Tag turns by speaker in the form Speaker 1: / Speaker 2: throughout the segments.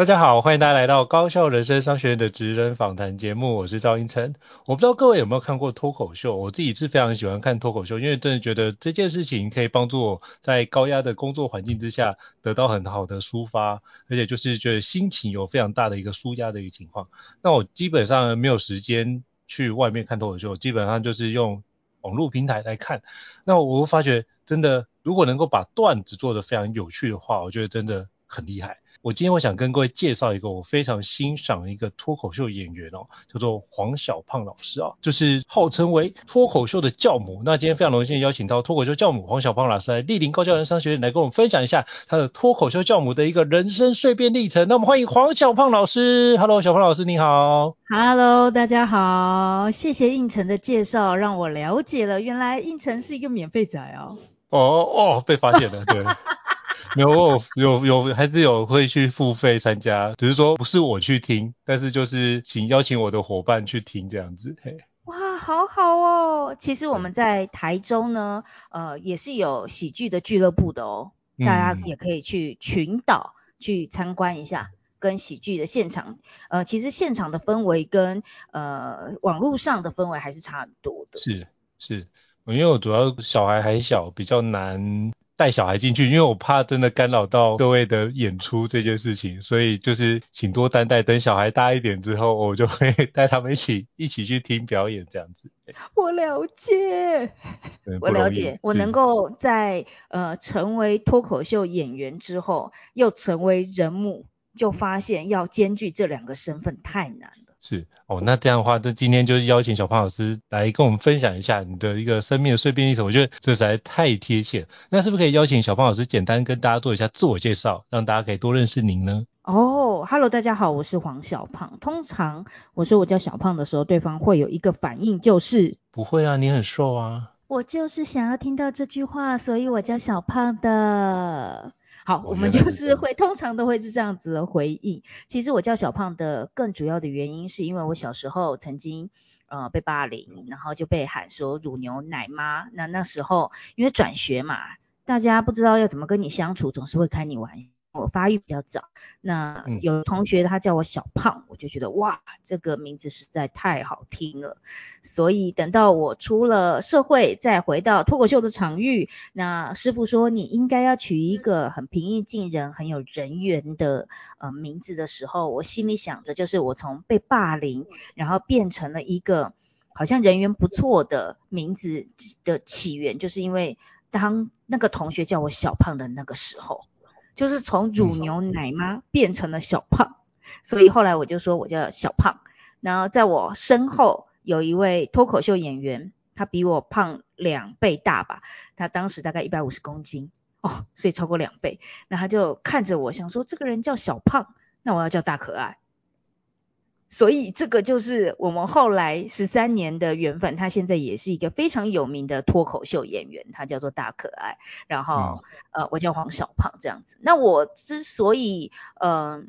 Speaker 1: 大家好，欢迎大家来到高效人生商学院的职人访谈节目，我是赵胤丞。我不知道各位有没有看过脱口秀，我自己是非常喜欢看脱口秀，因为真的觉得这件事情可以帮助我在高压的工作环境之下得到很好的抒发，而且就是觉得心情有非常大的一个舒压的一个情况。那我基本上没有时间去外面看脱口秀，基本上就是用网络平台来看。那我会发觉，真的如果能够把段子做得非常有趣的话，我觉得真的很厉害。我今天我想跟各位介绍一个我非常欣赏的一个脱口秀演员哦，叫做黄小胖老师啊，就是号称为脱口秀的教母。那今天非常荣幸邀请到脱口秀教母黄小胖老师来莅临高教人商学院来跟我们分享一下他的脱口秀教母的一个人生蜕变历程。那我们欢迎黄小胖老师。Hello，小胖老师你好。
Speaker 2: Hello，大家好。谢谢胤丞的介绍，让我了解了原来胤丞是一个免费仔哦。
Speaker 1: 哦哦，被发现了，对。没有，有有还是有会去付费参加，只是说不是我去听，但是就是请邀请我的伙伴去听这样子。嘿，
Speaker 2: 哇，好好哦。其实我们在台中呢，呃，也是有喜剧的俱乐部的哦，大家也可以去群岛去参观一下，跟喜剧的现场，呃，其实现场的氛围跟呃网络上的氛围还是差很多的。
Speaker 1: 是是，因为我主要小孩还小，比较难。带小孩进去，因为我怕真的干扰到各位的演出这件事情，所以就是请多担待。等小孩大一点之后，我就会带他们一起一起去听表演这样子。
Speaker 2: 我了解，我了解，我能够在呃成为脱口秀演员之后，又成为人母，就发现要兼具这两个身份太难了。
Speaker 1: 是哦，那这样的话，那今天就是邀请小胖老师来跟我们分享一下你的一个生命的碎片历程。我觉得这实在太贴切。那是不是可以邀请小胖老师简单跟大家做一下自我介绍，让大家可以多认识您呢？
Speaker 2: 哦哈喽，大家好，我是黄小胖。通常我说我叫小胖的时候，对方会有一个反应，就是
Speaker 1: 不会啊，你很瘦啊。
Speaker 2: 我就是想要听到这句话，所以我叫小胖的。好，我们就是会通常都会是这样子的回应。其实我叫小胖的更主要的原因，是因为我小时候曾经呃被霸凌，然后就被喊说乳牛奶妈。那那时候因为转学嘛，大家不知道要怎么跟你相处，总是会开你玩。我发育比较早，那有同学他叫我小胖，我就觉得哇，这个名字实在太好听了。所以等到我出了社会，再回到脱口秀的场域，那师傅说你应该要取一个很平易近人、很有人缘的呃名字的时候，我心里想着就是我从被霸凌，然后变成了一个好像人缘不错的名字的起源，就是因为当那个同学叫我小胖的那个时候。就是从乳牛奶妈变成了小胖，所以后来我就说我叫小胖。然后在我身后有一位脱口秀演员，他比我胖两倍大吧，他当时大概一百五十公斤哦，所以超过两倍。那他就看着我，想说这个人叫小胖，那我要叫大可爱。所以这个就是我们后来十三年的缘分，他现在也是一个非常有名的脱口秀演员，他叫做大可爱。然后、嗯、呃，我叫黄小胖这样子。那我之所以嗯、呃、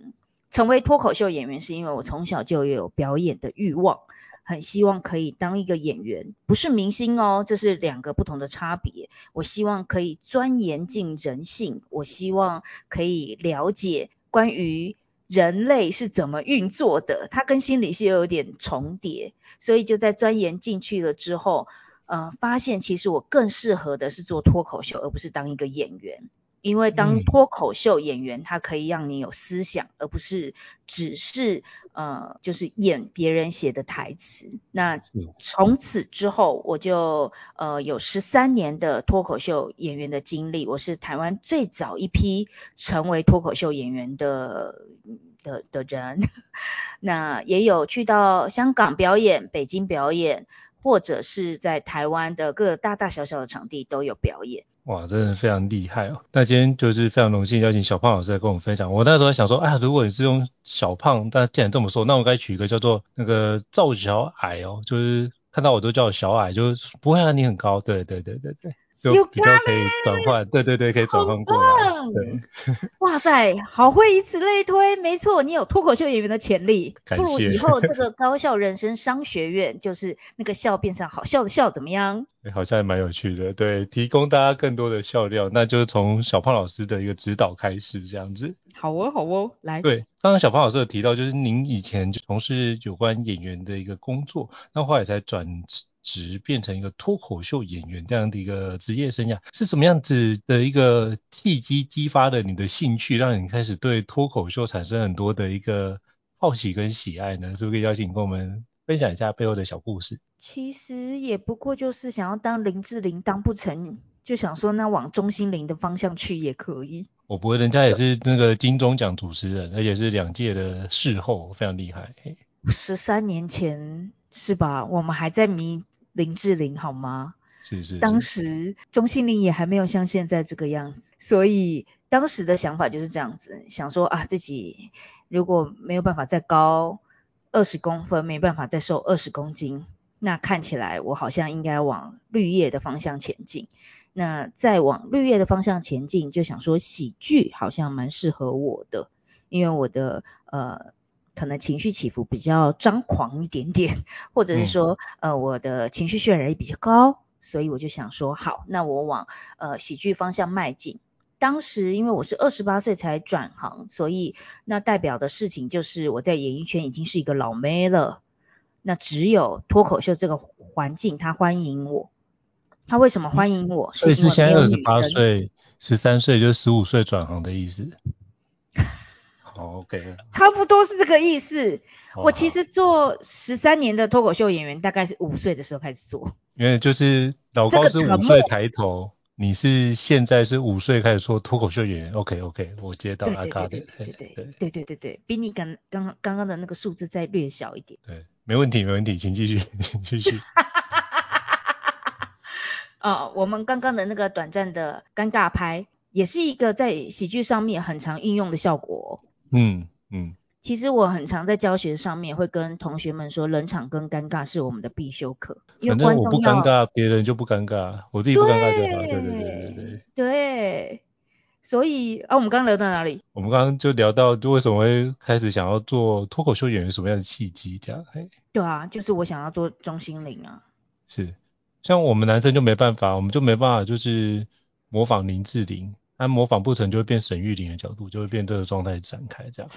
Speaker 2: 成为脱口秀演员，是因为我从小就有表演的欲望。很希望可以当一个演员，不是明星哦，这是两个不同的差别。我希望可以钻研进人性，我希望可以了解关于人类是怎么运作的，它跟心理是有点重叠，所以就在钻研进去了之后，呃，发现其实我更适合的是做脱口秀，而不是当一个演员。因为当脱口秀演员，他可以让你有思想，而不是只是呃，就是演别人写的台词。那从此之后，我就呃有十三年的脱口秀演员的经历。我是台湾最早一批成为脱口秀演员的的的人。那也有去到香港表演、北京表演，或者是在台湾的各大大小小的场地都有表演。
Speaker 1: 哇，真的非常厉害哦！那今天就是非常荣幸邀请小胖老师来跟我们分享。我那时候在想说，哎，如果你是用小胖，但既然这么说，那我该取一个叫做那个赵小矮哦，就是看到我都叫我小矮，就是不会啊，你很高，对对对对对。就比较可以转换，对对对，可以转换过来。对，
Speaker 2: 哇塞，好会以此类推，没错，你有脱口秀演员的潜力。不如以后这个 高校人生商学院，就是那个笑变成好笑的笑，怎么样？
Speaker 1: 欸、好像还蛮有趣的，对，提供大家更多的笑料，那就是从小胖老师的一个指导开始，这样子。
Speaker 2: 好哦，好哦，来。
Speaker 1: 对，刚刚小胖老师有提到，就是您以前就从事有关演员的一个工作，那后来才转。职变成一个脱口秀演员这样的一个职业生涯，是什么样子的一个契机激发了你的兴趣，让你开始对脱口秀产生很多的一个好奇跟喜爱呢？是不是可以邀请你跟我们分享一下背后的小故事？
Speaker 2: 其实也不过就是想要当林志玲，当不成就想说那往钟心凌的方向去也可以。
Speaker 1: 我不会，人家也是那个金钟奖主持人，而且是两届的视后，非常厉害。
Speaker 2: 十三年前是吧？我们还在迷。林志玲好吗？
Speaker 1: 是是是。
Speaker 2: 当时钟欣凌也还没有像现在这个样子，所以当时的想法就是这样子，想说啊，自己如果没有办法再高二十公分，没办法再瘦二十公斤，那看起来我好像应该往绿叶的方向前进。那再往绿叶的方向前进，就想说喜剧好像蛮适合我的，因为我的呃。可能情绪起伏比较张狂一点点，或者是说，呃，我的情绪渲染力比较高，所以我就想说，好，那我往呃喜剧方向迈进。当时因为我是二十八岁才转行，所以那代表的事情就是我在演艺圈已经是一个老妹了。那只有脱口秀这个环境，他欢迎我。他为什么欢迎我？
Speaker 1: 所以是现在二十八岁，十三岁就是十五岁转行的意思。OK，
Speaker 2: 差不多是这个意思。我其实做十三年的脱口秀演员，大概是五岁的时候开始做。
Speaker 1: 因为就是老高是五岁抬头，你是现在是五岁开始做脱口秀演员。OK OK，我接到阿卡的。对对对对对对比你刚刚刚刚的那个数字再略小一点。对，没问题没问题，请继续 继续。
Speaker 2: 哦，我们刚刚的那个短暂的尴尬拍，也是一个在喜剧上面很常运用的效果、
Speaker 1: 嗯嗯，
Speaker 2: 其实我很常在教学上面会跟同学们说，冷场跟尴尬是我们的必修课。
Speaker 1: 反正我不尴尬，别人就不尴尬，我自己不尴尬就好。对对对对对。
Speaker 2: 对，所以啊，我们刚刚聊到哪里？
Speaker 1: 我们刚刚就聊到，就为什么会开始想要做脱口秀演员，什么样的契机这样？嘿。
Speaker 2: 对啊，就是我想要做钟欣凌啊。
Speaker 1: 是，像我们男生就没办法，我们就没办法，就是模仿林志玲。他模仿不成，就会变沈玉琳的角度，就会变这个状态展开这样。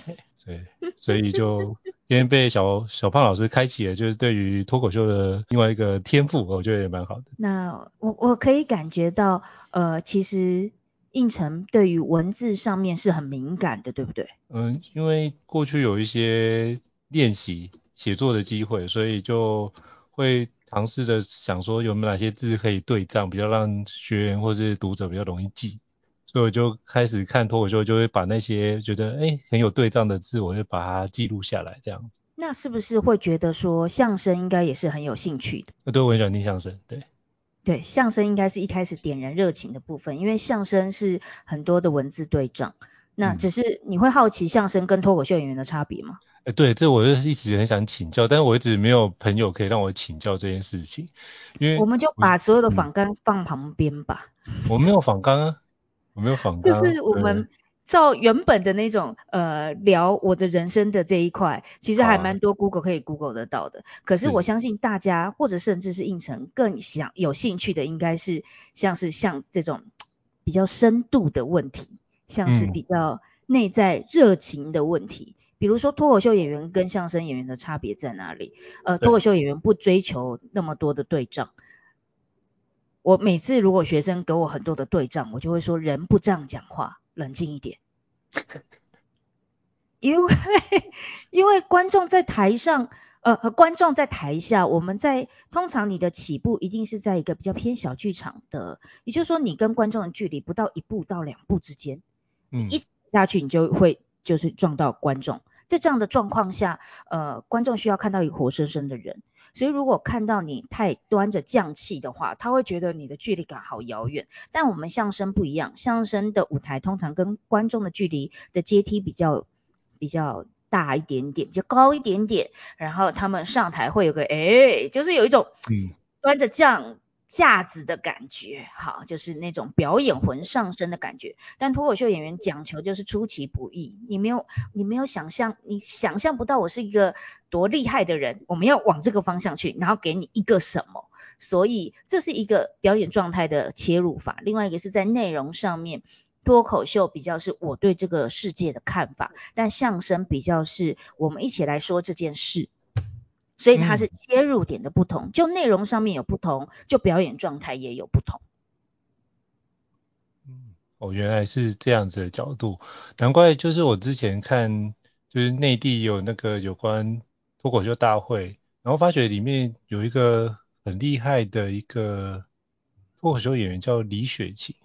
Speaker 1: 对，所以就 今天被小小胖老师开启了，就是对于脱口秀的另外一个天赋，我觉得也蛮好的。
Speaker 2: 那我我可以感觉到，呃，其实胤丞对于文字上面是很敏感的，对不对？
Speaker 1: 嗯，因为过去有一些练习写作的机会，所以就会尝试着想说有没有哪些字可以对仗，比较让学员或是读者比较容易记。所以我就开始看脱口秀，就会把那些觉得哎很有对仗的字，我就把它记录下来，这样子。
Speaker 2: 那是不是会觉得说相声应该也是很有兴趣的？
Speaker 1: 呃，对，我很喜欢听相声，对。
Speaker 2: 对，相声应该是一开始点燃热情的部分，因为相声是很多的文字对仗。那只是你会好奇相声跟脱口秀演员的差别吗？
Speaker 1: 哎、嗯，对，这我就一直很想请教，但是我一直没有朋友可以让我请教这件事情，因为
Speaker 2: 我们就把所有的访纲放旁边吧。
Speaker 1: 我没有访纲啊。我没有访纲，
Speaker 2: 就是我们照原本的那种呃聊我的人生的这一块，其实还蛮多 Google 可以 Google 得到的。啊、可是我相信大家或者甚至是胤丞更想有兴趣的，应该是像是像这种比较深度的问题，像是比较内在热情的问题。嗯、比如说脱口秀演员跟相声演员的差别在哪里？呃，脱口秀演员不追求那么多的对仗。我每次如果学生给我很多的对仗，我就会说人不这样讲话。冷静一点，因为因为观众在台上，呃，和观众在台下，我们在通常你的起步一定是在一个比较偏小剧场的，也就是说你跟观众的距离不到一步到两步之间，嗯，一下去你就会就是撞到观众，在这样的状况下，呃，观众需要看到一个活生生的人。所以如果看到你太端着降气的话，他会觉得你的距离感好遥远。但我们相声不一样，相声的舞台通常跟观众的距离的阶梯比较比较大一点点，比较高一点点。然后他们上台会有个哎，就是有一种端着匠。架子的感觉，好，就是那种表演魂上身的感觉。但脱口秀演员讲求就是出其不意，你没有，你没有想象，你想象不到我是一个多厉害的人。我们要往这个方向去，然后给你一个什么。所以这是一个表演状态的切入法。另外一个是在内容上面，脱口秀比较是我对这个世界的看法，但相声比较是我们一起来说这件事。所以它是切入点的不同，嗯、就内容上面有不同，就表演状态也有不同。
Speaker 1: 嗯，哦，原来是这样子的角度，难怪就是我之前看，就是内地有那个有关脱口秀大会，然后发觉里面有一个很厉害的一个脱口秀演员叫李雪琴，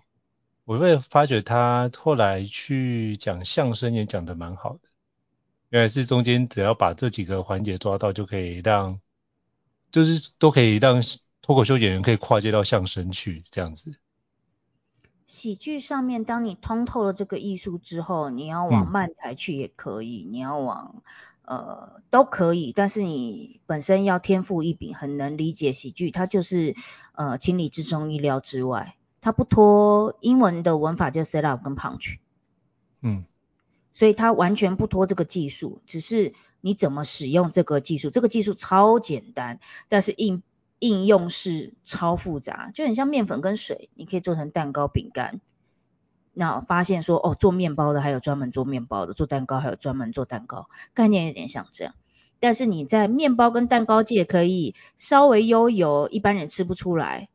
Speaker 1: 我会发觉他后来去讲相声也讲得蛮好的。原来是中间只要把这几个环节抓到，就可以让，就是都可以让脱口秀演员可以跨界到相声去这样子。
Speaker 2: 喜剧上面，当你通透了这个艺术之后，你要往漫才去也可以，嗯、你要往呃都可以，但是你本身要天赋异禀，很能理解喜剧，它就是呃情理之中意料之外，它不脱英文的文法就 set up 跟 punch。嗯。所以它完全不拖这个技术，只是你怎么使用这个技术。这个技术超简单，但是应应用是超复杂，就很像面粉跟水，你可以做成蛋糕、饼干。那发现说，哦，做面包的还有专门做面包的，做蛋糕还有专门做蛋糕，概念有点像这样。但是你在面包跟蛋糕界可以稍微悠游，一般人吃不出来，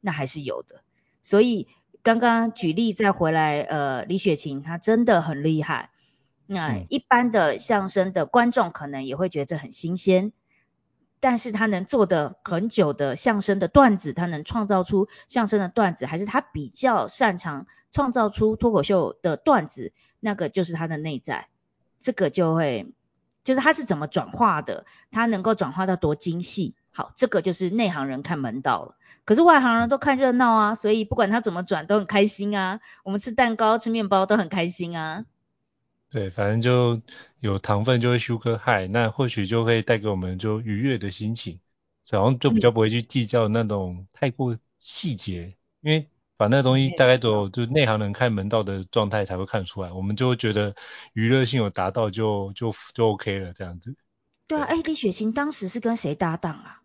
Speaker 2: 那还是有的。所以刚刚举例再回来，呃，李雪琴她真的很厉害。那一般的相声的观众可能也会觉得这很新鲜，但是他能做的很久的相声的段子，他能创造出相声的段子，还是他比较擅长创造出脱口秀的段子，那个就是他的内在，这个就会就是他是怎么转化的，他能够转化到多精细，好，这个就是内行人看门道了。可是外行人都看热闹啊，所以不管他怎么转都很开心啊，我们吃蛋糕吃面包都很开心啊。
Speaker 1: 对，反正就有糖分就会 sugar high，那或许就会带给我们就愉悦的心情，然后就比较不会去计较那种太过细节，嗯、因为把那东西大概都就内行人看门道的状态才会看出来，我们就会觉得娱乐性有达到就就就 OK 了这样子。
Speaker 2: 对啊，哎，李雪琴当时是跟谁搭档啊？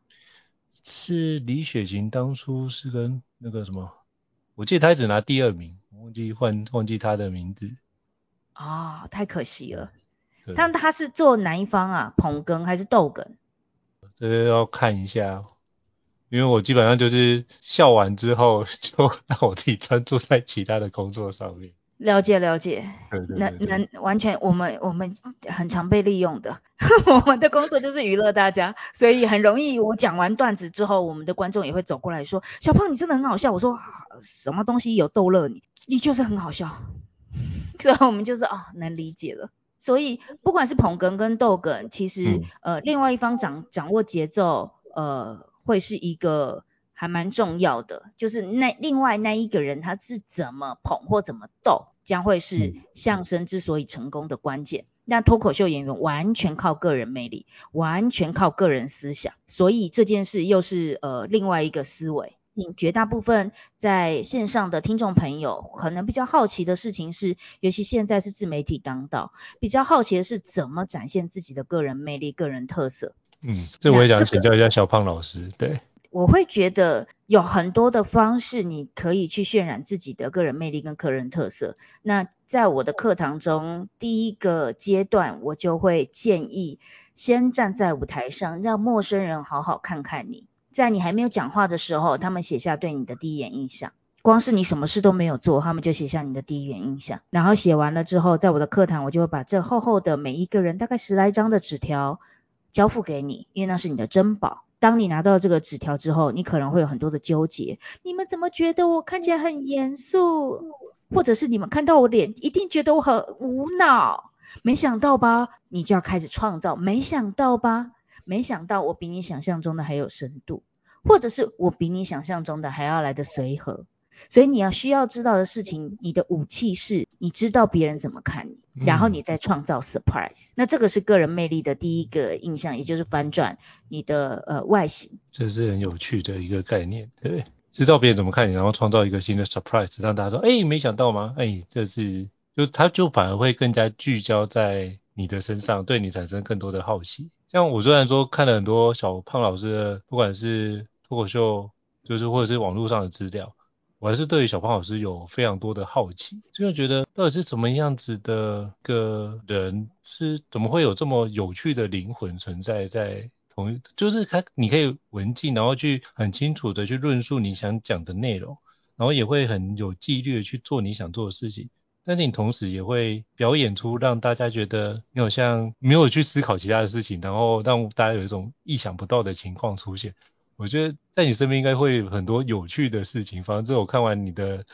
Speaker 1: 是李雪琴当初是跟那个什么，我记得她只拿第二名，忘记换忘记她的名字。
Speaker 2: 哦，太可惜了。但他是做哪一方啊？捧哏还是逗哏？
Speaker 1: 这个要看一下，因为我基本上就是笑完之后 就让我自己专注在其他的工作上面。
Speaker 2: 了解了解。能能完全，我们我们很常被利用的，我们的工作就是娱乐大家，所以很容易我讲完段子之后，我们的观众也会走过来说：“小胖，你真的很好笑。”我说：“什么东西有逗乐你？你就是很好笑。” 所以我们就是哦，能理解了。所以不管是捧哏跟逗哏，其实、嗯、呃，另外一方掌掌握节奏，呃，会是一个还蛮重要的。就是那另外那一个人他是怎么捧或怎么逗，将会是相声之所以成功的关键。那脱口秀演员完全靠个人魅力，完全靠个人思想，所以这件事又是呃另外一个思维。情，绝大部分在线上的听众朋友可能比较好奇的事情是，尤其现在是自媒体当道，比较好奇的是怎么展现自己的个人魅力、个人特色。
Speaker 1: 嗯，这我也想请教一下小胖老师，对。
Speaker 2: 我会觉得有很多的方式，你可以去渲染自己的个人魅力跟个人特色。那在我的课堂中，第一个阶段，我就会建议先站在舞台上，让陌生人好好看看你。在你还没有讲话的时候，他们写下对你的第一眼印象。光是你什么事都没有做，他们就写下你的第一眼印象。然后写完了之后，在我的课堂，我就会把这厚厚的每一个人大概十来张的纸条交付给你，因为那是你的珍宝。当你拿到这个纸条之后，你可能会有很多的纠结。你们怎么觉得我看起来很严肃？或者是你们看到我脸，一定觉得我很无脑？没想到吧？你就要开始创造。没想到吧？没想到我比你想象中的还有深度，或者是我比你想象中的还要来的随和。所以你要需要知道的事情，你的武器是，你知道别人怎么看你，然后你再创造 surprise。嗯。那这个是个人魅力的第一个印象，也就是翻转你的呃外形。
Speaker 1: 这是很有趣的一个概念，对，知道别人怎么看你，然后创造一个新的 surprise，让大家说，哎，没想到吗？哎，这是就他就反而会更加聚焦在你的身上，对你产生更多的好奇。像我虽然说看了很多小胖老师的，不管是脱口秀，就是或者是网络上的资料。我还是对于小胖老师有非常多的好奇，就觉得到底是什么样子的个人，是怎么会有这么有趣的灵魂存在在同一，就是他你可以文静，然后去很清楚的去论述你想讲的内容，然后也会很有纪律的去做你想做的事情，但是你同时也会表演出让大家觉得你好像没有去思考其他的事情，然后让大家有一种意想不到的情况出现。我觉得在你身边应该会有很多有趣的事情。反正我看完你的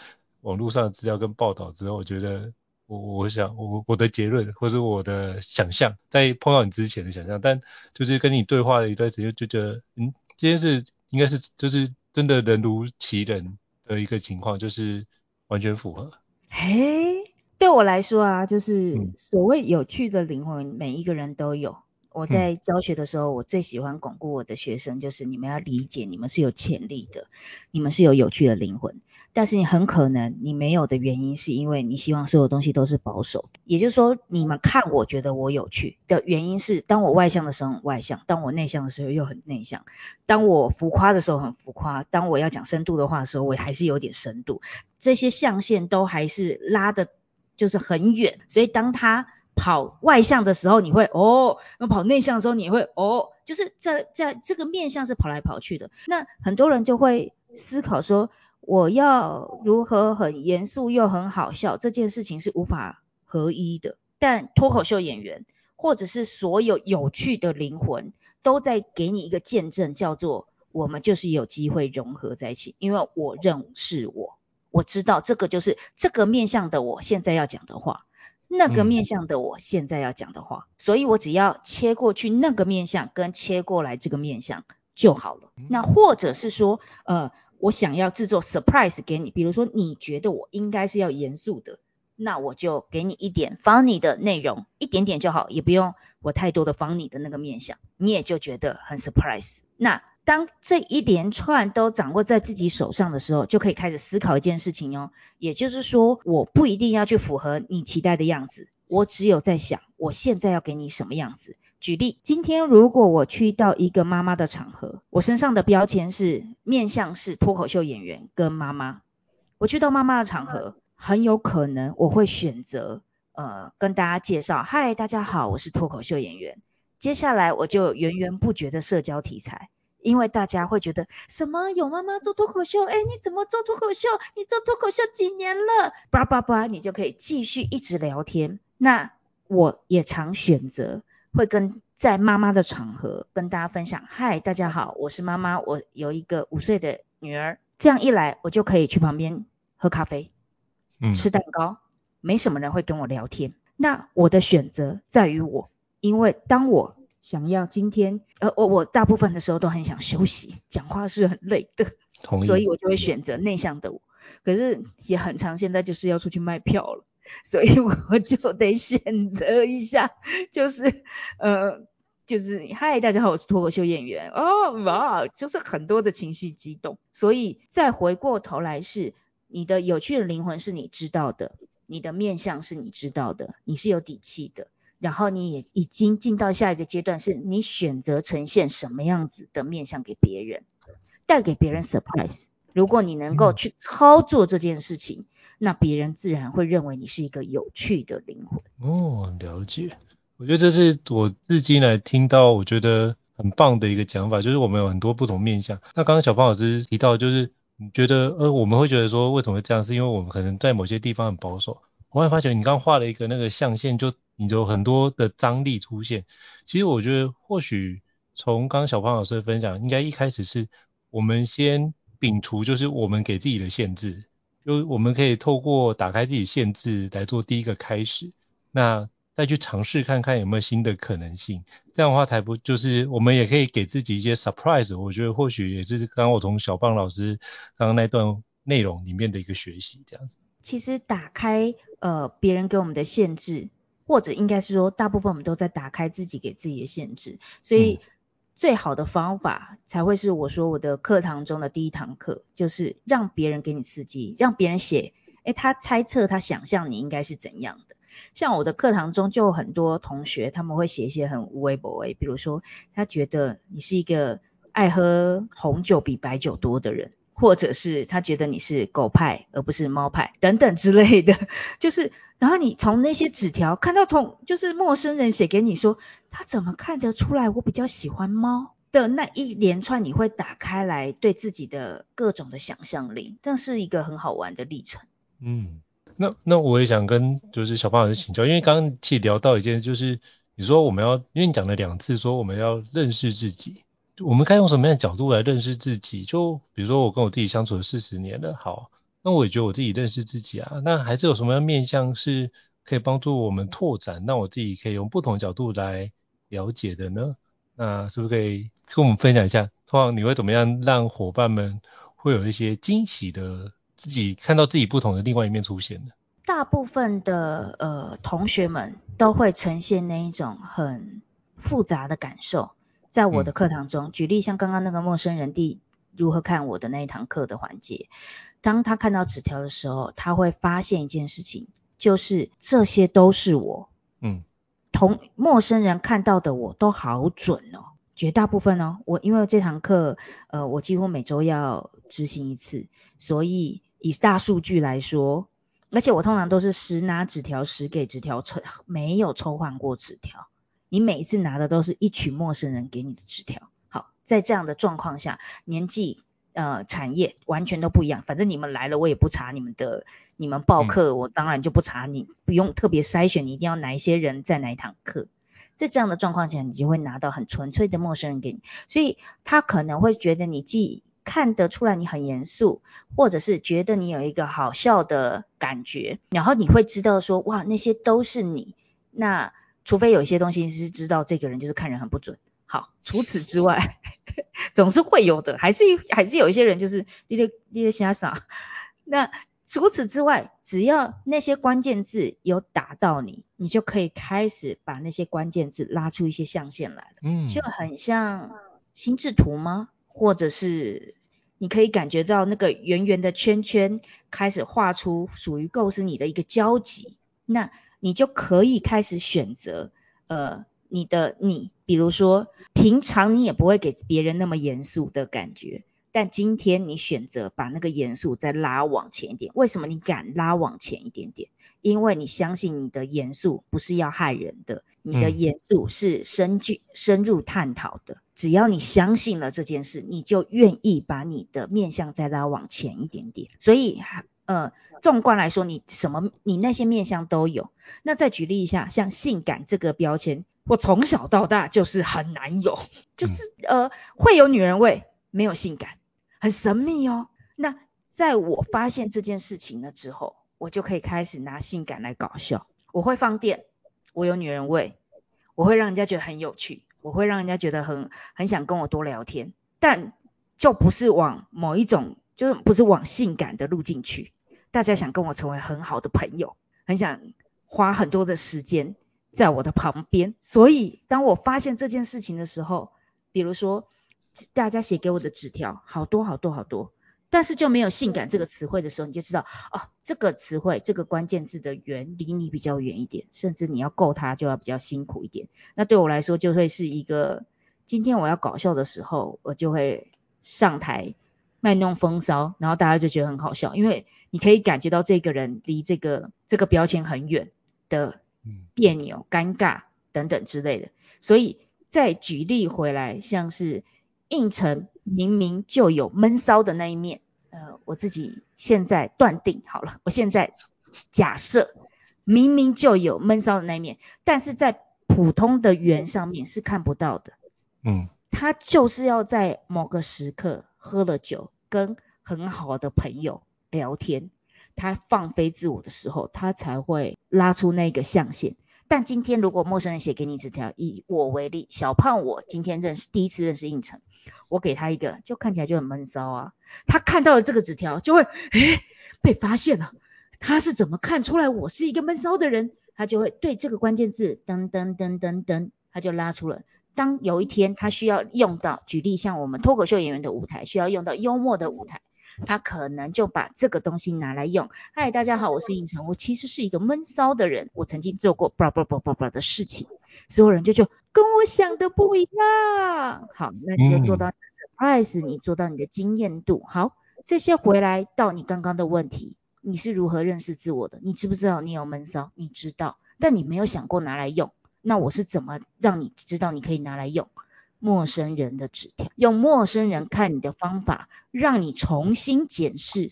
Speaker 1: 网络上的资料跟报道之后，我觉得我我想我我的结论或者我的想象，在碰到你之前的想象，但就是跟你对话了一段时间，就觉得嗯，这件事应该是就是真的人如其人的一个情况，就是完全符合。
Speaker 2: 嘿，对我来说啊，就是所谓有趣的灵魂，每一个人都有。我在教学的时候，我最喜欢巩固我的学生，就是你们要理解，你们是有潜力的，你们是有有趣的灵魂，但是你很可能你没有的原因，是因为你希望所有东西都是保守。也就是说，你们看我觉得我有趣的原因是，当我外向的时候很外向，当我内向的时候又很内向，当我浮夸的时候很浮夸，当我要讲深度的话的时候，我还是有点深度，这些象限都还是拉的，就是很远，所以当他。跑外向的时候你会哦，那跑内向的时候你会哦，就是在在这个面向是跑来跑去的。那很多人就会思考说，我要如何很严肃又很好笑，这件事情是无法合一的。但脱口秀演员或者是所有有趣的灵魂都在给你一个见证，叫做我们就是有机会融合在一起，因为我认识我，我知道这个就是这个面向的我现在要讲的话。那个面向的我现在要讲的话，嗯，所以我只要切过去那个面向跟切过来这个面向就好了。那或者是说，呃，我想要制作 surprise 给你，比如说你觉得我应该是要严肃的，那我就给你一点 funny 的内容，一点点就好，也不用我太多的 funny 的那个面相，你也就觉得很 surprise。那当这一连串都掌握在自己手上的时候，就可以开始思考一件事情哦。也就是说，我不一定要去符合你期待的样子，我只有在想，我现在要给你什么样子。举例，今天如果我去到一个妈妈的场合，我身上的标签是面向是脱口秀演员跟妈妈。我去到妈妈的场合，很有可能我会选择呃跟大家介绍，嗨，大家好，我是脱口秀演员。接下来我就源源不绝的社交题材。因为大家会觉得什么有妈妈做脱口秀，哎，你怎么做脱口秀？你做脱口秀几年了？叭叭叭，你就可以继续一直聊天。那我也常选择会跟在妈妈的场合跟大家分享，嗨，大家好，我是妈妈，我有一个五岁的女儿。这样一来，我就可以去旁边喝咖啡，嗯，吃蛋糕，没什么人会跟我聊天。那我的选择在于我，因为当我想要今天，呃，我我大部分的时候都很想休息，讲话是很累的，所以我就会选择内向的我。可是也很常，现在就是要出去卖票了，所以我就得选择一下，就是呃，就是嗨，大家好，我是脱口秀演员。哦，哇，就是很多的情绪激动，所以再回过头来是你的有趣的灵魂是你知道的，你的面相是你知道的，你是有底气的，然后你也已经进到下一个阶段，是你选择呈现什么样子的面相给别人，带给别人 surprise。如果你能够去操作这件事情，那别人自然会认为你是一个有趣的灵魂。
Speaker 1: 哦，了解。我觉得这是我至今来听到我觉得很棒的一个讲法，就是我们有很多不同面向。那刚刚小胖老师提到，就是你觉得呃，我们会觉得说为什么会这样，是因为我们可能在某些地方很保守。我会发觉你刚刚画了一个那个象限，就你有很多的张力出现。其实我觉得或许从刚刚小胖老师的分享，应该一开始是我们先。摒除就是我们给自己的限制，就我们可以透过打开自己限制来做第一个开始，那再去尝试看看有没有新的可能性，这样的话才不就是我们也可以给自己一些 surprise，我觉得或许也是刚刚我从小棒老师刚刚那段内容里面的一个学习这样子。
Speaker 2: 其实打开呃别人给我们的限制，或者应该是说大部分我们都在打开自己给自己的限制，所以。最好的方法才会是我说我的课堂中的第一堂课，就是让别人给你刺激，让别人写，诶，他猜测他想象你应该是怎样的。像我的课堂中就有很多同学他们会写一些很无微不微，比如说他觉得你是一个爱喝红酒比白酒多的人。或者是他觉得你是狗派而不是猫派等等之类的，就是然后你从那些纸条看到同就是陌生人写给你说他怎么看得出来我比较喜欢猫的那一连串，你会打开来对自己的各种的想象力，这是一个很好玩的历程。
Speaker 1: 嗯，那那我也想跟就是小胖老师请教，因为刚刚其实聊到一件就是你说我们要，因为你讲了两次说我们要认识自己。我们该用什么样的角度来认识自己？就比如说我跟我自己相处了四十年了，好，那我也觉得我自己认识自己啊，那还是有什么样面向是可以帮助我们拓展，让我自己可以用不同角度来了解的呢？那是不是可以跟我们分享一下？通常你会怎么样让伙伴们会有一些惊喜的自己看到自己不同的另外一面出现呢？
Speaker 2: 大部分的呃同学们都会呈现那一种很复杂的感受。在我的课堂中，嗯、举例像刚刚那个陌生人第如何看我的那一堂课的环节，当他看到纸条的时候，他会发现一件事情，就是这些都是我，嗯，同陌生人看到的我都好准哦，绝大部分哦，我因为这堂课，呃，我几乎每周要执行一次，所以以大数据来说，而且我通常都是十拿纸条十给纸条抽，没有抽换过纸条。你每一次拿的都是一群陌生人给你的纸条。好，在这样的状况下，年纪、呃，产业完全都不一样。反正你们来了，我也不查你们的，你们报课，嗯、我当然就不查你，不用特别筛选，你一定要哪一些人在哪一堂课。在这样的状况下，你就会拿到很纯粹的陌生人给你，所以他可能会觉得你既看得出来你很严肃，或者是觉得你有一个好笑的感觉，然后你会知道说，哇，那些都是你。那除非有一些东西是知道这个人就是看人很不准，好，除此之外，总是会有的，还是还是有一些人就是你的你的瞎傻。那除此之外，只要那些关键字有打到你，你就可以开始把那些关键字拉出一些象限来了，嗯，就很像心智图吗？或者是你可以感觉到那个圆圆的圈圈开始画出属于构思你的一个交集，那。你就可以开始选择，呃，你的你，比如说平常你也不会给别人那么严肃的感觉，但今天你选择把那个严肃再拉往前一点。为什么你敢拉往前一点点？因为你相信你的严肃不是要害人的，你的严肃是深具深入探讨的。只要你相信了这件事，你就愿意把你的面向再拉往前一点点。所以，呃。纵观来说，你什么你那些面相都有。那再举例一下，像性感这个标签，我从小到大就是很难有，就是呃会有女人味，没有性感，很神秘哦。那在我发现这件事情了之后，我就可以开始拿性感来搞笑。我会放电，我有女人味，我会让人家觉得很有趣，我会让人家觉得很很想跟我多聊天，但就不是往某一种，就是不是往性感的路径去。大家想跟我成为很好的朋友，很想花很多的时间在我的旁边。所以当我发现这件事情的时候，比如说大家写给我的纸条好多好多好多，但是就没有性感这个词汇的时候，你就知道哦，这个词汇这个关键字的源离你比较远一点，甚至你要够它就要比较辛苦一点。那对我来说就会是一个，今天我要搞笑的时候，我就会上台。卖弄风骚，然后大家就觉得很好笑，因为你可以感觉到这个人离这个这个标签很远的别扭、尴尬等等之类的。所以再举例回来，像是胤丞明明就有闷骚的那一面，呃，我自己现在断定好了，我现在假设明明就有闷骚的那一面，但是在普通的圆上面是看不到的。
Speaker 1: 嗯，
Speaker 2: 他就是要在某个时刻。喝了酒，跟很好的朋友聊天，他放飞自我的时候，他才会拉出那个象限。但今天如果陌生人写给你纸条，以我为例，小胖我今天认识第一次认识胤丞，我给他一个，就看起来就很闷骚啊。他看到了这个纸条，就会，诶，被发现了。他是怎么看出来我是一个闷骚的人？他就会对这个关键字噔噔噔噔噔，他就拉出了。当有一天他需要用到，举例像我们脱口秀演员的舞台需要用到幽默的舞台，他可能就把这个东西拿来用。嗨，大家好，我是胤丞，我其实是一个闷骚的人，我曾经做过 blah blah blah blah blah 的事情，所有人就就跟我想的不一样。好，那你就做到 surprise，你做到你的经验度。好，这些回来到你刚刚的问题，你是如何认识自我的？你知不知道你有闷骚？你知道，但你没有想过拿来用。那我是怎么让你知道你可以拿来用陌生人的纸条，用陌生人看你的方法，让你重新检视，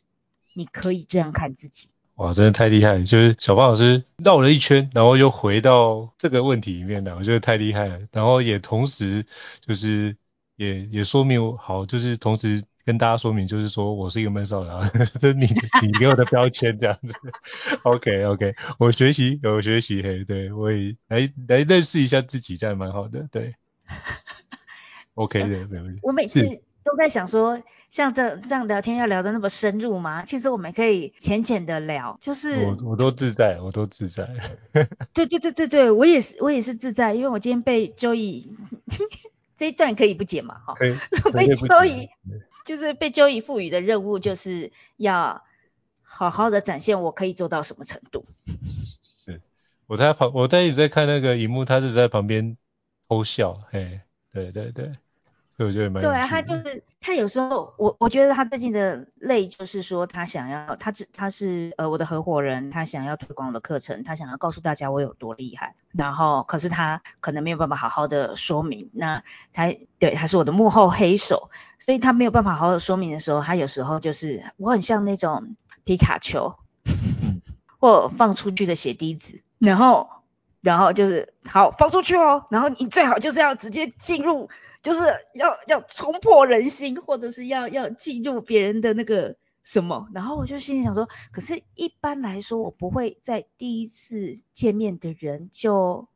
Speaker 2: 你可以这样看自己。
Speaker 1: 哇，真的太厉害了！就是小胖老师绕了一圈，然后又回到这个问题里面来，我觉得太厉害了。然后也同时就是也也说明好，就是同时。跟大家说明，就是说我是一个闷骚男，这是你你给我的标签这样子。OK OK，我学习有学习，嘿，对我也来来认识一下自己，这样蛮好的，对。OK 的，没问题。
Speaker 2: 我每次都在想说，像这这样聊天要聊得那么深入吗？其实我们可以浅浅的聊，就是
Speaker 1: 我我都自在，我都自在。
Speaker 2: 对对对对对，我也是我也是自在，因为我今天被 Joey 这一段可以不剪嘛，哈，被 Joey。就是被交易赋予的任务，就是要好好的展现我可以做到什么程度。
Speaker 1: 是，我在旁，我在一直在看那个荧幕，他是在旁边偷笑，嘿，对对对。我觉得蛮对啊，
Speaker 2: 他就是他有时候我我觉得他最近的累就是说他想要他只他是呃我的合伙人，他想要推广我的课程，他想要告诉大家我有多厉害，然后可是他可能没有办法好好的说明，那他对他是我的幕后黑手，所以他没有办法好好的说明的时候，他有时候就是我很像那种皮卡丘或放出去的血滴子，然后然后就是好放出去哦，然后你最好就是要直接进入。就是要要冲破人心，或者是要要进入别人的那个什么，然后我就心里想说，可是一般来说，我不会在第一次见面的人就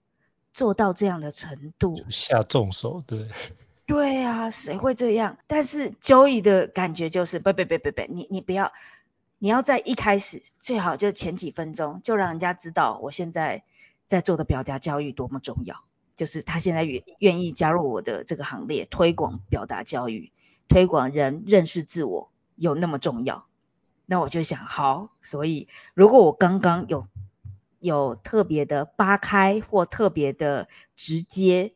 Speaker 2: 做到这样的程度，
Speaker 1: 下重手，对，
Speaker 2: 对啊，谁会这样？但是 Joey 的感觉就是，不不不不不，你你不要，你要在一开始最好就前几分钟就让人家知道我现在在做的表达教育多么重要。就是他现在愿愿意加入我的这个行列，推广表达教育，推广人认识自我有那么重要。那我就想，好，所以如果我刚刚有有特别的扒开或特别的直接，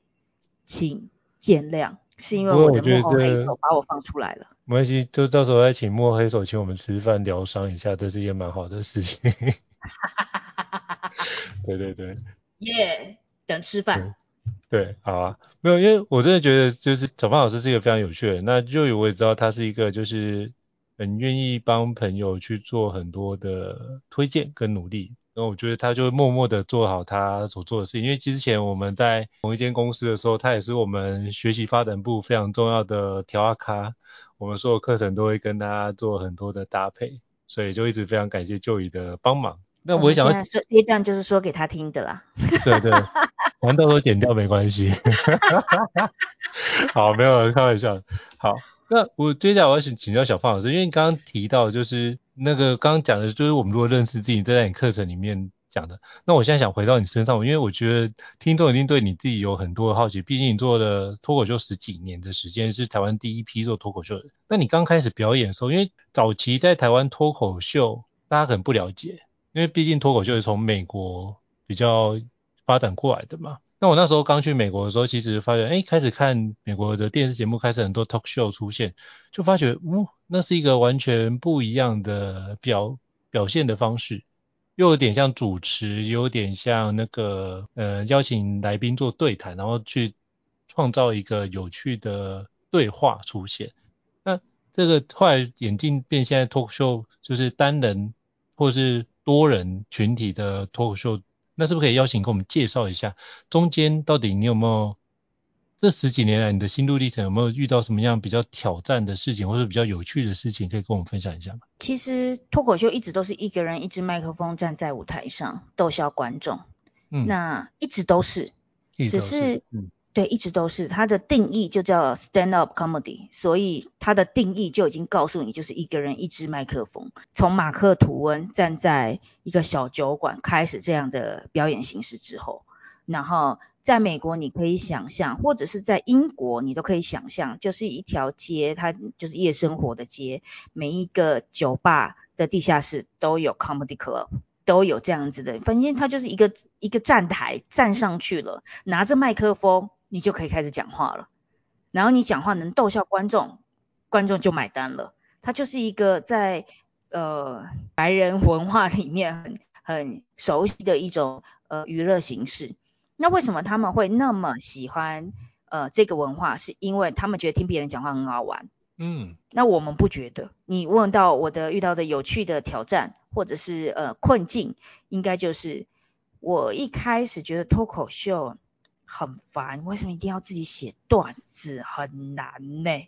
Speaker 2: 请见谅，是因为我的幕后黑手把我放出来了。
Speaker 1: 没关系，就到时候再请幕后黑手请我们吃饭疗伤一下，这是一件蛮好的事情。对对对。
Speaker 2: 耶、yeah，等吃饭。
Speaker 1: 对，好啊，没有，因为我真的觉得就是小胖老师是一个非常有趣的人。那就我也知道他是一个就是很愿意帮朋友去做很多的推荐跟努力。然后我觉得他就默默的做好他所做的事情。因为之前我们在同一间公司的时候，他也是我们学习发展部非常重要的调阿咖。我们所有课程都会跟他做很多的搭配，所以就一直非常感谢 Joey 的帮忙。那我也想要
Speaker 2: 说这一段就是说给他听的啦。
Speaker 1: 对对。难道都剪掉没关系？好，没有开玩笑。好，那我接下来我要请请教小胖老师，因为你刚刚提到就是那个刚刚讲的，就是我们如果认识自己，在你课程里面讲的。那我现在想回到你身上，因为我觉得听众一定对你自己有很多的好奇，毕竟你做了脱口秀十几年的时间，是台湾第一批做脱口秀的。那你刚开始表演的时候，因为早期在台湾脱口秀大家可能不了解，因为毕竟脱口秀是从美国比较发展过来的嘛。那我那时候刚去美国的时候，其实发现，哎，开始看美国的电视节目，开始很多 talk show 出现，就发觉，嗯，那是一个完全不一样的表表现的方式。又有点像主持，有点像那个呃邀请来宾做对谈，然后去创造一个有趣的对话出现。那这个后来演进变，现在脱口秀就是单人或是多人群体的脱口秀，那是不是可以邀请跟我们介绍一下中间到底你有没有？这十几年来，你的心路历程有没有遇到什么样比较挑战的事情，或者比较有趣的事情，可以跟我们分享一下吗？
Speaker 2: 其实脱口秀一直都是一个人一支麦克风站在舞台上逗笑观众，嗯，那一直都是，只是，是嗯，对，一直都是。它的定义就叫 stand up comedy，所以它的定义就已经告诉你，就是一个人一支麦克风，从马克吐温站在一个小酒馆开始这样的表演形式之后，然后。在美国，你可以想象，或者是在英国，你都可以想象，就是一条街，它就是夜生活的街，每一个酒吧的地下室都有 comedy club，都有这样子的，反正它就是一个一个站台，站上去了，拿着麦克风，你就可以开始讲话了，然后你讲话能逗笑观众，观众就买单了，它就是一个在呃白人文化里面很很熟悉的一种呃娱乐形式。那为什么他们会那么喜欢呃这个文化？是因为他们觉得听别人讲话很好玩。嗯，那我们不觉得。你问到我的遇到的有趣的挑战或者是呃困境，应该就是我一开始觉得脱口秀很烦，为什么一定要自己写段子？很难呢？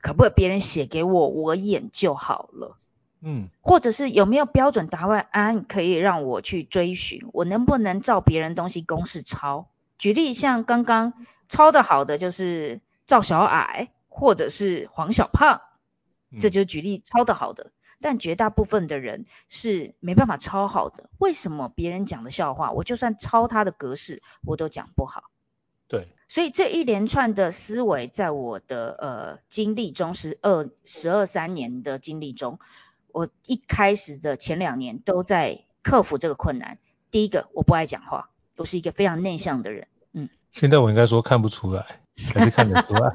Speaker 2: 可不可以别人写给我，我演就好了？嗯，或者是有没有标准答案可以让我去追寻？我能不能照别人东西公式抄？举例像刚刚抄的好的就是赵小矮，或者是黄小胖，这就举例抄的好的。但绝大部分的人是没办法抄好的。为什么别人讲的笑话，我就算抄他的格式，我都讲不好？
Speaker 1: 对，
Speaker 2: 所以这一连串的思维，在我的呃经历中，十二十二三年的经历中。我一开始的前两年都在克服这个困难。第一个，我不爱讲话，我是一个非常内向的人。嗯，
Speaker 1: 现在我应该说看不出来，还是看得出来？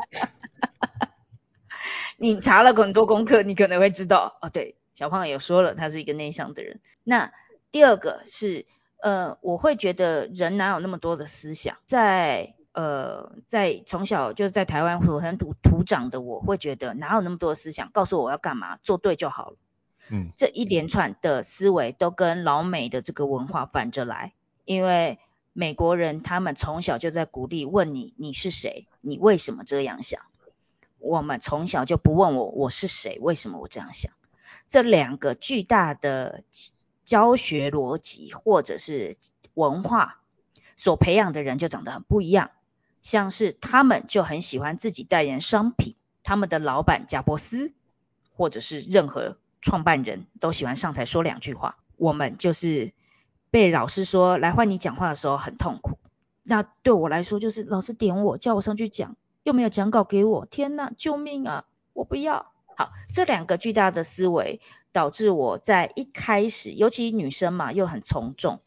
Speaker 2: 你查了很多功课，你可能会知道。哦，对，小胖也说了，他是一个内向的人。那第二个是，呃，我会觉得人哪有那么多的思想？在呃，在从小就在台湾土生土土长的，我会觉得哪有那么多的思想？告诉我我要干嘛，做对就好了。嗯，这一连串的思维都跟老美的这个文化反着来，因为美国人他们从小就在鼓励问你，你是谁？你为什么这样想？我们从小就不问我，我是谁？为什么我这样想？这两个巨大的教学逻辑或者是文化所培养的人就长得很不一样，像是他们就很喜欢自己代言商品，他们的老板贾伯斯或者是任何。创办人都喜欢上台说两句话，我们就是被老师说来换你讲话的时候很痛苦。那对我来说就是老师点我叫我上去讲，又没有讲稿给我，天呐，救命啊！我不要。好，这两个巨大的思维导致我在一开始，尤其女生嘛，又很从众，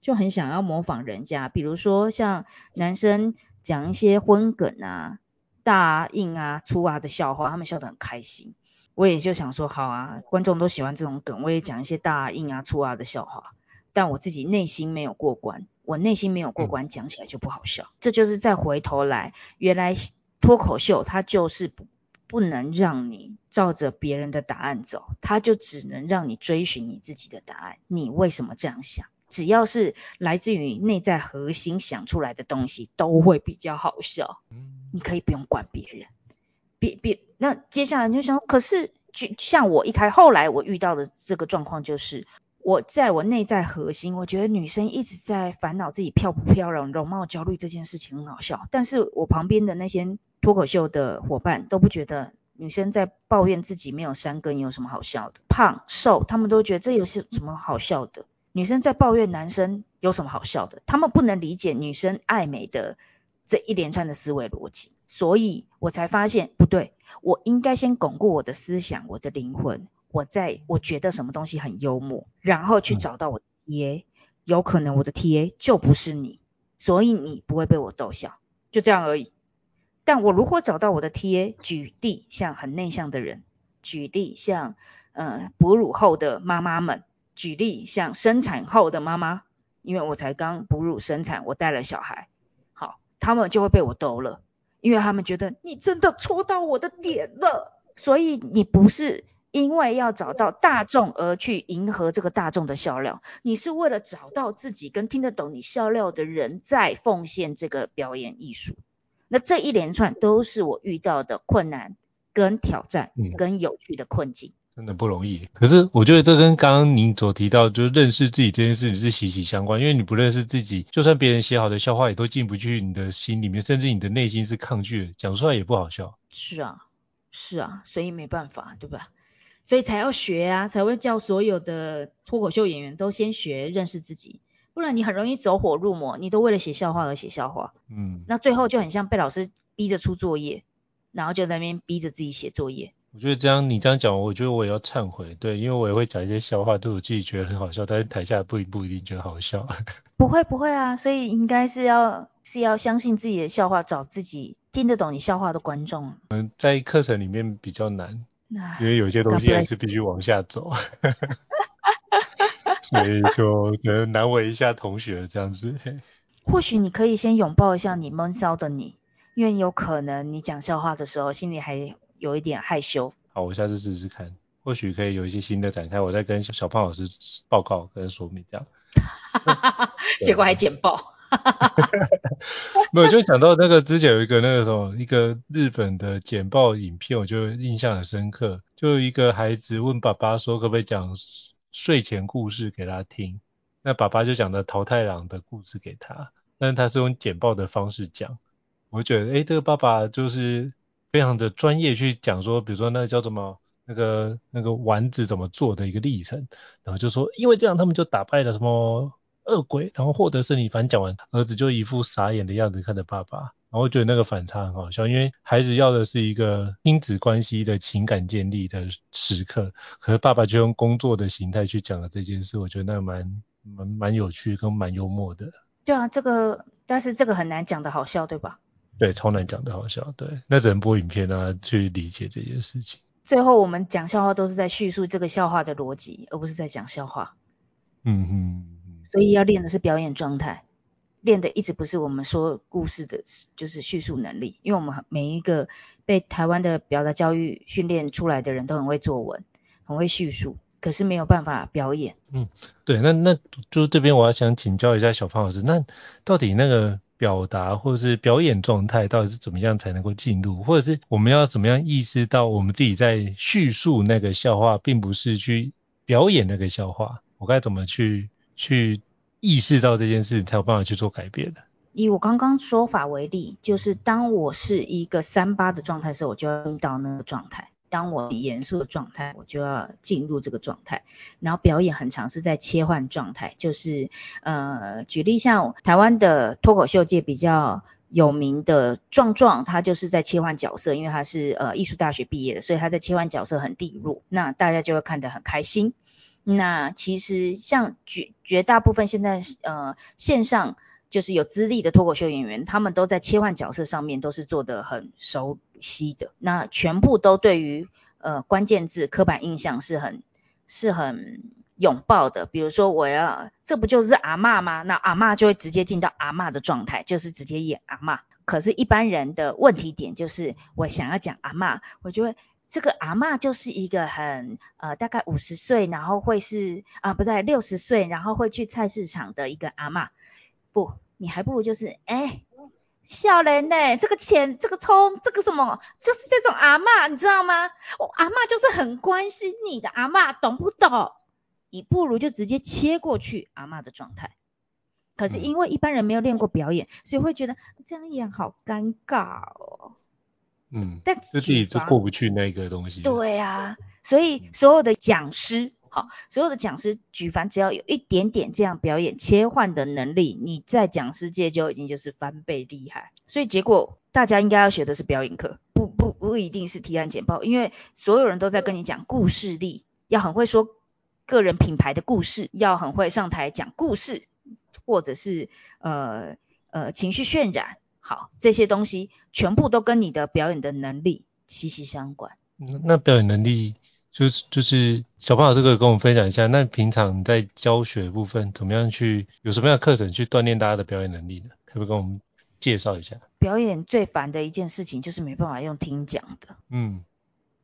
Speaker 2: 就很想要模仿人家。比如说像男生讲一些荤梗啊、大硬啊、粗啊的笑话，他们笑得很开心。我也就想说，好啊，观众都喜欢这种梗，我也讲一些大啊、硬啊、粗啊的笑话。但我自己内心没有过关，我内心没有过关，讲起来就不好笑。这就是再回头来，原来脱口秀它就是不不能让你照着别人的答案走，它就只能让你追寻你自己的答案。你为什么这样想？只要是来自于内在核心想出来的东西，都会比较好笑。你可以不用管别人。别别，那接下来就想，可是就像我一开，后来我遇到的这个状况就是，我在我内在核心，我觉得女生一直在烦恼自己漂不漂亮、容貌焦虑这件事情很好笑，但是我旁边的那些脱口秀的伙伴都不觉得女生在抱怨自己没有三根有什么好笑的，胖瘦他们都觉得这有什什么好笑的，女生在抱怨男生有什么好笑的？他们不能理解女生爱美的这一连串的思维逻辑，所以我才发现不对，我应该先巩固我的思想，我的灵魂，我在我觉得什么东西很幽默，然后去找到我的 TA，有可能我的 TA 就不是你，所以你不会被我逗笑，就这样而已。但我如果找到我的 TA，举例像很内向的人，举例像呃哺乳后的妈妈们，举例像生产后的妈妈，因为我才刚哺乳生产，我带了小孩，好，他们就会被我逗了，因为他们觉得你真的戳到我的点了，所以你不是因为要找到大众而去迎合这个大众的笑料，你是为了找到自己跟听得懂你笑料的人在奉献这个表演艺术。那这一连串都是我遇到的困难、跟挑战、跟有趣的困境，
Speaker 1: 嗯，真的不容易。可是我觉得这跟刚刚您所提到，就是认识自己这件事情是息息相关。因为你不认识自己，就算别人写好的笑话也都进不去你的心里面，甚至你的内心是抗拒的，讲出来也不好笑。
Speaker 2: 是啊，是啊，所以没办法，对吧？所以才要学啊，才会叫所有的脱口秀演员都先学认识自己。不然你很容易走火入魔，你都为了写笑话而写笑话，嗯，那最后就很像被老师逼着出作业，然后就在那边逼着自己写作业。
Speaker 1: 我觉得这样你这样讲，我觉得我也要忏悔，对，因为我也会讲一些笑话，对我自己觉得很好笑，但是台下不一不一定觉得好笑。
Speaker 2: 不会不会啊，所以应该是要是要相信自己的笑话，找自己听得懂你笑话的观众。
Speaker 1: 嗯，在课程里面比较难，因为有些东西还是必须往下走。所以就可能难为一下同学这样子。
Speaker 2: 或许你可以先拥抱一下你闷骚的你，因为有可能你讲笑话的时候心里还有一点害羞。
Speaker 1: 好，我下次试试看，或许可以有一些新的展开，我再跟小胖老师报告跟说明这样。
Speaker 2: 结果还简报。
Speaker 1: 没有，就讲到那个之前有一个那个什么一个日本的简报影片，我就印象很深刻。就一个孩子问爸爸说，可不可以讲睡前故事给他听，那爸爸就讲了桃太郎的故事给他，但是他是用简报的方式讲，我觉得诶这个爸爸就是非常的专业去讲说，比如说那叫什么那个那个丸子怎么做的一个历程，然后就说因为这样他们就打败了什么恶鬼，然后获得胜利。反正讲完，儿子就一副傻眼的样子看着爸爸。然后觉得那个反差很好笑，因为孩子要的是一个亲子关系的情感建立的时刻，可是爸爸就用工作的形态去讲了这件事，我觉得那蛮蛮蛮有趣跟蛮幽默的。
Speaker 2: 对啊，这个但是这个很难讲的好笑，对吧？
Speaker 1: 对，超难讲的好笑，对，那只能播影片啊去理解这件事情。
Speaker 2: 最后我们讲笑话都是在叙述这个笑话的逻辑，而不是在讲笑话。
Speaker 1: 嗯哼，
Speaker 2: 所以要练的是表演状态。练的一直不是我们说故事的，就是叙述能力。因为我们每一个被台湾的表达教育训练出来的人都很会作文，很会叙述，可是没有办法表演。
Speaker 1: 嗯，对，那那就是这边我要想请教一下小胖老师，那到底那个表达或者是表演状态到底是怎么样才能够进入，或者是我们要怎么样意识到我们自己在叙述那个笑话，并不是去表演那个笑话，我该怎么去去？意识到这件事才有办法去做改变的。
Speaker 2: 以我刚刚说法为例，就是当我是一个三八的状态时候，我就要到那个状态；当我严肃的状态，我就要进入这个状态。然后表演很常是在切换状态，就是呃，举例像台湾的脱口秀界比较有名的壮壮，他就是在切换角色，因为他是呃艺术大学毕业的，所以他在切换角色很利落，那大家就会看得很开心。那其实像绝绝大部分现在呃线上就是有资历的脱口秀演员，他们都在切换角色上面都是做得很熟悉的。那全部都对于呃关键字刻板印象是很是很拥抱的。比如说我要这不就是阿嬷吗？那阿嬷就会直接进到阿嬷的状态，就是直接演阿嬷。可是，一般人的问题点就是我想要讲阿嬷，我就会。这个阿嬷就是一个很呃大概五十岁，然后会是啊不对六十岁，然后会去菜市场的一个阿嬷。不，你还不如就是哎，笑人呢，这个钱这个葱这个什么，就是这种阿嬷，你知道吗？我阿嬷就是很关心你的阿嬷，懂不懂？你不如就直接切过去阿嬷的状态。可是因为一般人没有练过表演，所以会觉得这样演好尴尬哦。
Speaker 1: 嗯，但就自己就过不去那个东西。
Speaker 2: 对啊，所以所有的讲师好，所有的讲师举凡只要有一点点这样表演切换的能力，你在讲师界就已经就是翻倍厉害。所以结果大家应该要学的是表演课，不不不一定是提案简报，因为所有人都在跟你讲故事力，要很会说个人品牌的故事，要很会上台讲故事，或者是呃呃情绪渲染，好，这些东西全部都跟你的表演的能力息息相关。
Speaker 1: 那表演能力。就是就是小胖老师可以跟我们分享一下，那平常在教学部分怎么样去有什么样的课程去锻炼大家的表演能力呢？可不可以跟我们介绍一下？
Speaker 2: 表演最烦的一件事情就是没办法用听讲的。
Speaker 1: 嗯，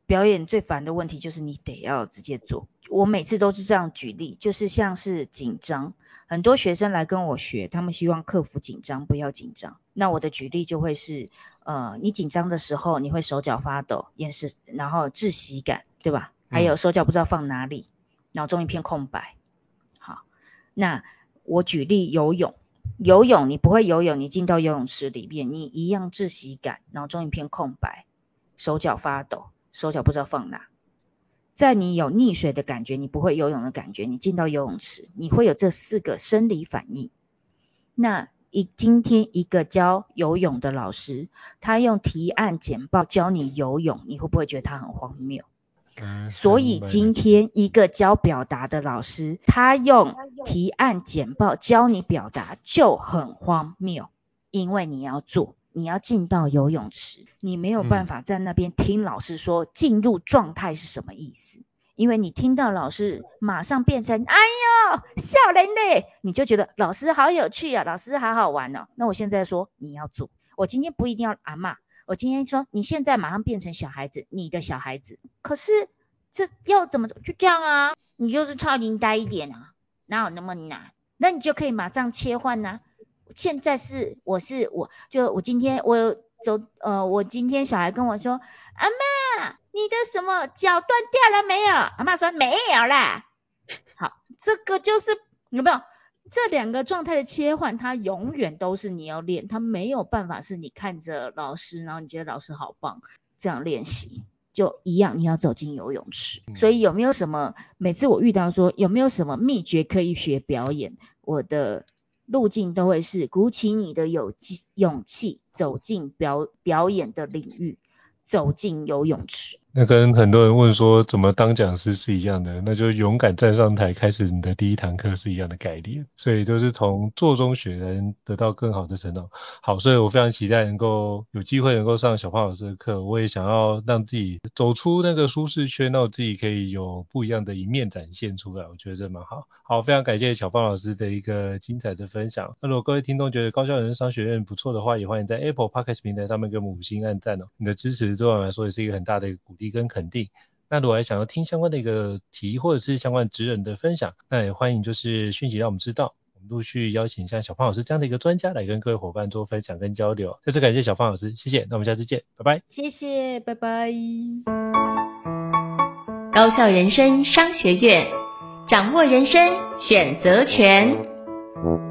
Speaker 2: 表演最烦的问题就是你得要直接做。我每次都是这样举例，就是像是紧张，很多学生来跟我学，他们希望克服紧张，不要紧张。那我的举例就会是，呃，你紧张的时候你会手脚发抖，也是，然后窒息感，对吧？还有手脚不知道放哪里，脑中一片空白。好，那我举例游泳，游泳你不会游泳，你进到游泳池里面，你一样窒息感，脑中一片空白，手脚发抖，手脚不知道放哪。在你有溺水的感觉，你不会游泳的感觉，你进到游泳池，你会有这四个生理反应。那一今天一个教游泳的老师，他用提案简报教你游泳，你会不会觉得他很荒谬？所以今天一个教表达的老师，他用提案简报教你表达就很荒谬，因为你要做，你要进到游泳池，你没有办法在那边听老师说进入状态是什么意思，因为你听到老师马上变成哎呦笑人嘞，你就觉得老师好有趣啊，老师好好玩哦。那我现在说你要做，我今天不一定要阿嬷。我今天说，你现在马上变成小孩子，你的小孩子。可是这要怎么就这样啊？你就是超龄呆一点啊，哪有那么难？那你就可以马上切换呐、啊。现在是我是我就我今天我有走呃，我今天小孩跟我说，阿妈，你的什么脚断掉了没有？阿妈说没有啦。好，这个就是有没有？这两个状态的切换，它永远都是你要练，它没有办法是你看着老师，然后你觉得老师好棒，这样练习就一样，你要走进游泳池。嗯。所以有没有什么？每次我遇到说有没有什么秘诀可以学表演，我的路径都会是鼓起你的勇气，勇气走进表表演的领域，走进游泳池。
Speaker 1: 那跟很多人问说怎么当讲师是一样的，那就勇敢站上台开始你的第一堂课是一样的概念，所以就是从做中学能得到更好的成长。好，所以我非常期待能够有机会能够上小胖老师的课，我也想要让自己走出那个舒适圈，让我自己可以有不一样的一面展现出来，我觉得这蛮好。好，非常感谢小胖老师的一个精彩的分享。那如果各位听众觉得高效人商学院不错的话，也欢迎在 Apple Podcast 平台上面给我们五星按赞哦，你的支持对我来说也是一个很大的一个鼓励。跟肯定，那如果还想要听相关的一个题，或者是相关职人的分享，那也欢迎就是讯息让我们知道，我们陆续邀请像小胖老师这样的一个专家来跟各位伙伴做分享跟交流。再次感谢小胖老师，谢谢，那我们下次见，拜拜。
Speaker 2: 谢谢，拜拜。
Speaker 3: 高校人生商学院，掌握人生选择权。